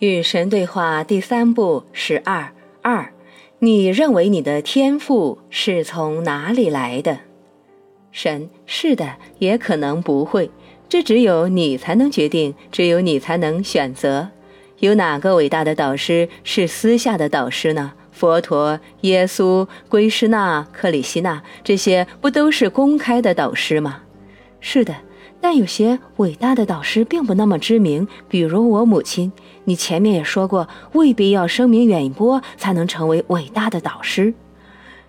与神对话第三步十二二，你认为你的天赋是从哪里来的？神是的，也可能不会，这只有你才能决定，只有你才能选择。有哪个伟大的导师是私下的导师呢？佛陀、耶稣、圭师那、克里希那，这些不都是公开的导师吗？是的。但有些伟大的导师并不那么知名，比如我母亲。你前面也说过，未必要声名远播才能成为伟大的导师。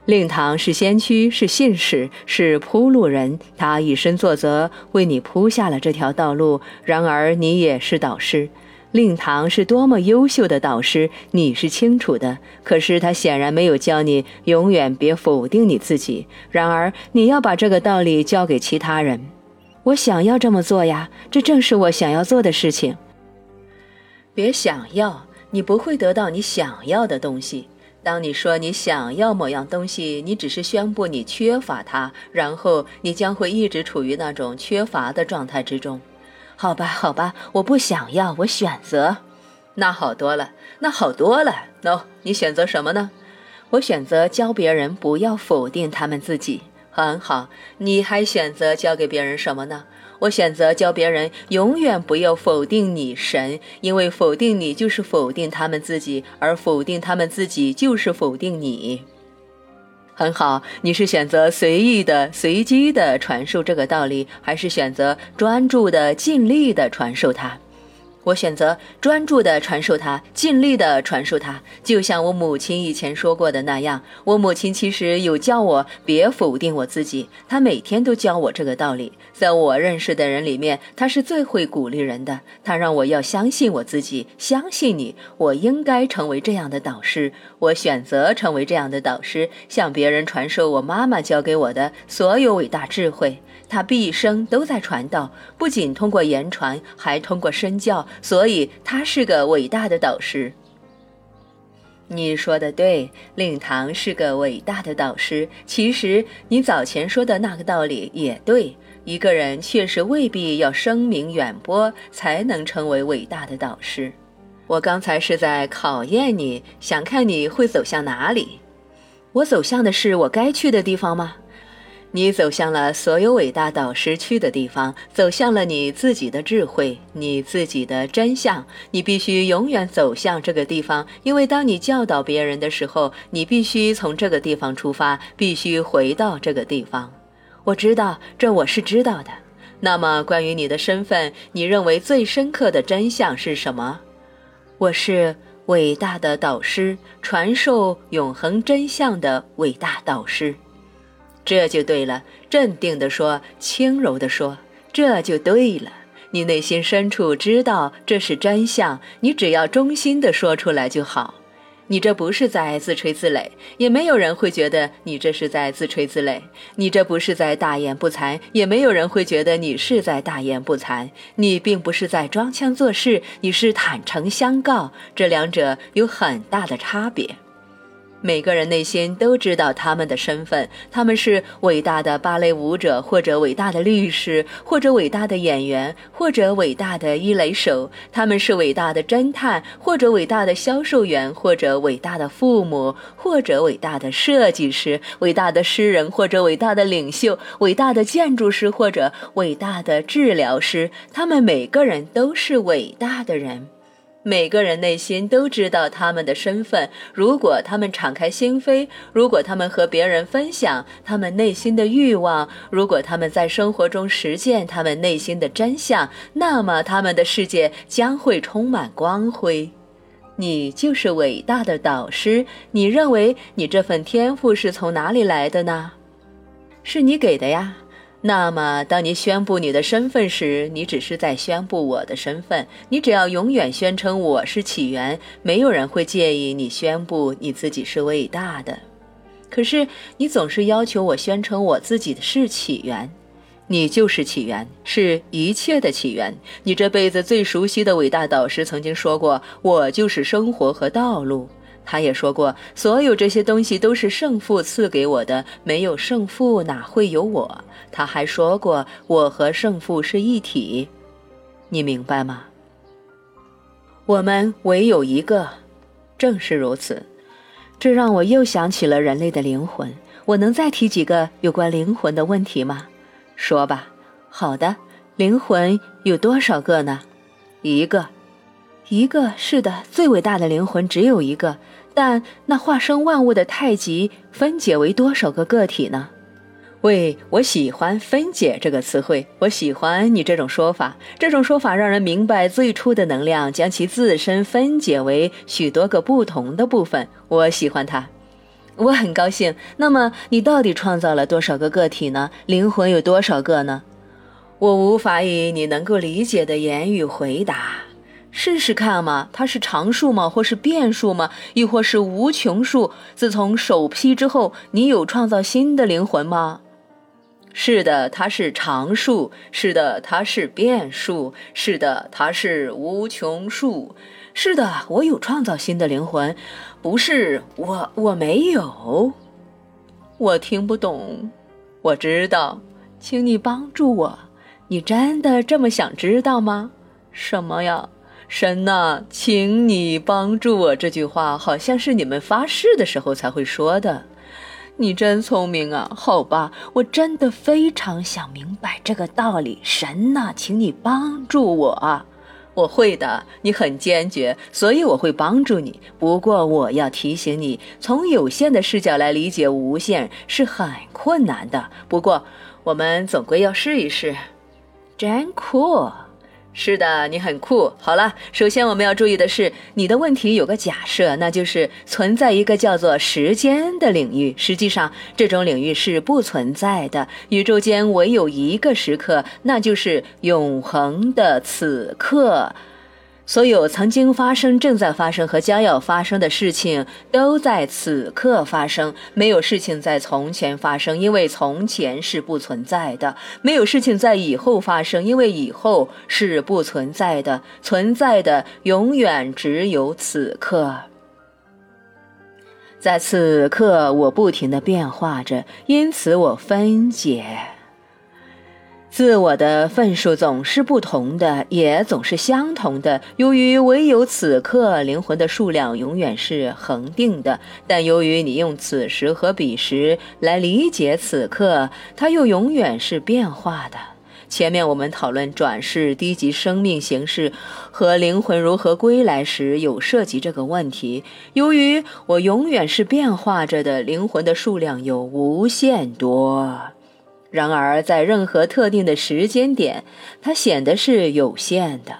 令堂是先驱，是信使，是铺路人，他以身作则，为你铺下了这条道路。然而，你也是导师。令堂是多么优秀的导师，你是清楚的。可是他显然没有教你永远别否定你自己。然而，你要把这个道理交给其他人。我想要这么做呀，这正是我想要做的事情。别想要，你不会得到你想要的东西。当你说你想要某样东西，你只是宣布你缺乏它，然后你将会一直处于那种缺乏的状态之中。好吧，好吧，我不想要，我选择。那好多了，那好多了。喏，你选择什么呢？我选择教别人不要否定他们自己。很好，你还选择教给别人什么呢？我选择教别人永远不要否定你神，因为否定你就是否定他们自己，而否定他们自己就是否定你。很好，你是选择随意的、随机的传授这个道理，还是选择专注的、尽力的传授它？我选择专注地传授它，尽力地传授它，就像我母亲以前说过的那样。我母亲其实有教我别否定我自己，她每天都教我这个道理。在我认识的人里面，她是最会鼓励人的。她让我要相信我自己，相信你。我应该成为这样的导师。我选择成为这样的导师，向别人传授我妈妈教给我的所有伟大智慧。他毕生都在传道，不仅通过言传，还通过身教，所以他是个伟大的导师。你说的对，令堂是个伟大的导师。其实你早前说的那个道理也对，一个人确实未必要声名远播才能成为伟大的导师。我刚才是在考验你，想看你会走向哪里。我走向的是我该去的地方吗？你走向了所有伟大导师去的地方，走向了你自己的智慧，你自己的真相。你必须永远走向这个地方，因为当你教导别人的时候，你必须从这个地方出发，必须回到这个地方。我知道，这我是知道的。那么，关于你的身份，你认为最深刻的真相是什么？我是伟大的导师，传授永恒真相的伟大导师。这就对了，镇定地说，轻柔地说，这就对了。你内心深处知道这是真相，你只要衷心地说出来就好。你这不是在自吹自擂，也没有人会觉得你这是在自吹自擂。你这不是在大言不惭，也没有人会觉得你是在大言不惭。你并不是在装腔作势，你是坦诚相告。这两者有很大的差别。每个人内心都知道他们的身份，他们是伟大的芭蕾舞者，或者伟大的律师，或者伟大的演员，或者伟大的伊雷手；他们是伟大的侦探，或者伟大的销售员，或者伟大的父母，或者伟大的设计师，伟大的诗人，或者伟大的领袖，伟大的建筑师，或者伟大的治疗师。他们每个人都是伟大的人。每个人内心都知道他们的身份。如果他们敞开心扉，如果他们和别人分享他们内心的欲望，如果他们在生活中实践他们内心的真相，那么他们的世界将会充满光辉。你就是伟大的导师。你认为你这份天赋是从哪里来的呢？是你给的呀。那么，当你宣布你的身份时，你只是在宣布我的身份。你只要永远宣称我是起源，没有人会介意你宣布你自己是伟大的。可是，你总是要求我宣称我自己的是起源。你就是起源，是一切的起源。你这辈子最熟悉的伟大导师曾经说过：“我就是生活和道路。”他也说过，所有这些东西都是圣父赐给我的，没有圣父哪会有我？他还说过，我和圣父是一体，你明白吗？我们唯有一个，正是如此。这让我又想起了人类的灵魂。我能再提几个有关灵魂的问题吗？说吧。好的，灵魂有多少个呢？一个，一个。是的，最伟大的灵魂只有一个。但那化生万物的太极分解为多少个个体呢？喂，我喜欢“分解”这个词汇，我喜欢你这种说法。这种说法让人明白最初的能量将其自身分解为许多个不同的部分。我喜欢它，我很高兴。那么，你到底创造了多少个个体呢？灵魂有多少个呢？我无法以你能够理解的言语回答。试试看嘛，它是常数吗？或是变数吗？亦或是无穷数？自从首批之后，你有创造新的灵魂吗？是的，它是常数。是的，它是变数。是的，它是无穷数。是的，我有创造新的灵魂。不是我，我没有。我听不懂。我知道，请你帮助我。你真的这么想知道吗？什么呀？神呐，请你帮助我。这句话好像是你们发誓的时候才会说的。你真聪明啊！好吧，我真的非常想明白这个道理。神呐，请你帮助我。我会的。你很坚决，所以我会帮助你。不过我要提醒你，从有限的视角来理解无限是很困难的。不过我们总归要试一试。真酷。是的，你很酷。好了，首先我们要注意的是，你的问题有个假设，那就是存在一个叫做时间的领域。实际上，这种领域是不存在的。宇宙间唯有一个时刻，那就是永恒的此刻。所有曾经发生、正在发生和将要发生的事情，都在此刻发生。没有事情在从前发生，因为从前是不存在的；没有事情在以后发生，因为以后是不存在的。存在的永远只有此刻。在此刻，我不停地变化着，因此我分解。自我的份数总是不同的，也总是相同的。由于唯有此刻，灵魂的数量永远是恒定的；但由于你用此时和彼时来理解此刻，它又永远是变化的。前面我们讨论转世、低级生命形式和灵魂如何归来时，有涉及这个问题。由于我永远是变化着的，灵魂的数量有无限多。然而，在任何特定的时间点，它显得是有限的。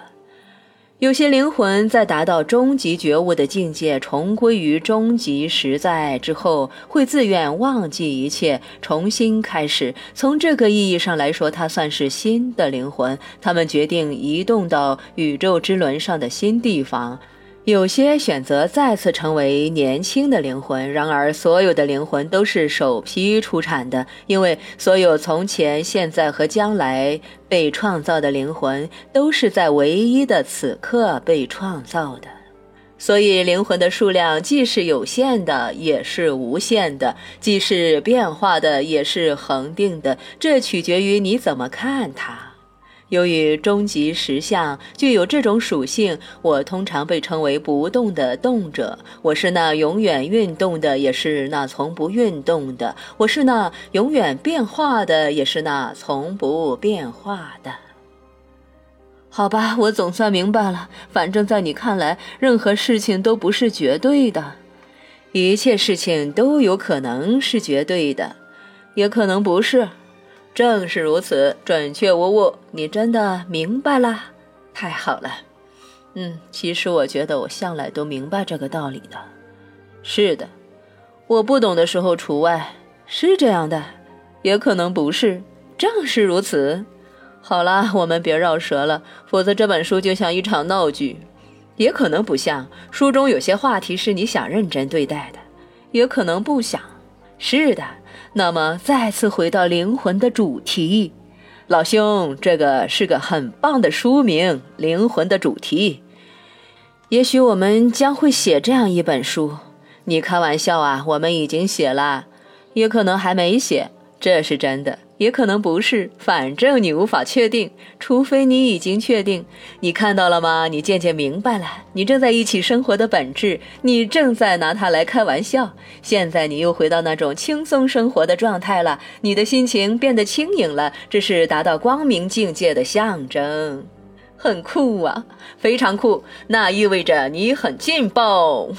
有些灵魂在达到终极觉悟的境界，重归于终极实在之后，会自愿忘记一切，重新开始。从这个意义上来说，它算是新的灵魂。他们决定移动到宇宙之轮上的新地方。有些选择再次成为年轻的灵魂，然而所有的灵魂都是首批出产的，因为所有从前、现在和将来被创造的灵魂都是在唯一的此刻被创造的。所以，灵魂的数量既是有限的，也是无限的；既是变化的，也是恒定的。这取决于你怎么看它。由于终极实相具有这种属性，我通常被称为不动的动者。我是那永远运动的，也是那从不运动的；我是那永远变化的，也是那从不变化的。好吧，我总算明白了。反正，在你看来，任何事情都不是绝对的，一切事情都有可能是绝对的，也可能不是。正是如此，准确无误。你真的明白了，太好了。嗯，其实我觉得我向来都明白这个道理的。是的，我不懂的时候除外。是这样的，也可能不是。正是如此。好了，我们别绕舌了，否则这本书就像一场闹剧。也可能不像。书中有些话题是你想认真对待的，也可能不想。是的。那么，再次回到灵魂的主题，老兄，这个是个很棒的书名，《灵魂的主题》。也许我们将会写这样一本书。你开玩笑啊？我们已经写了，也可能还没写，这是真的。也可能不是，反正你无法确定，除非你已经确定。你看到了吗？你渐渐明白了，你正在一起生活的本质，你正在拿它来开玩笑。现在你又回到那种轻松生活的状态了，你的心情变得轻盈了，这是达到光明境界的象征，很酷啊，非常酷，那意味着你很劲爆。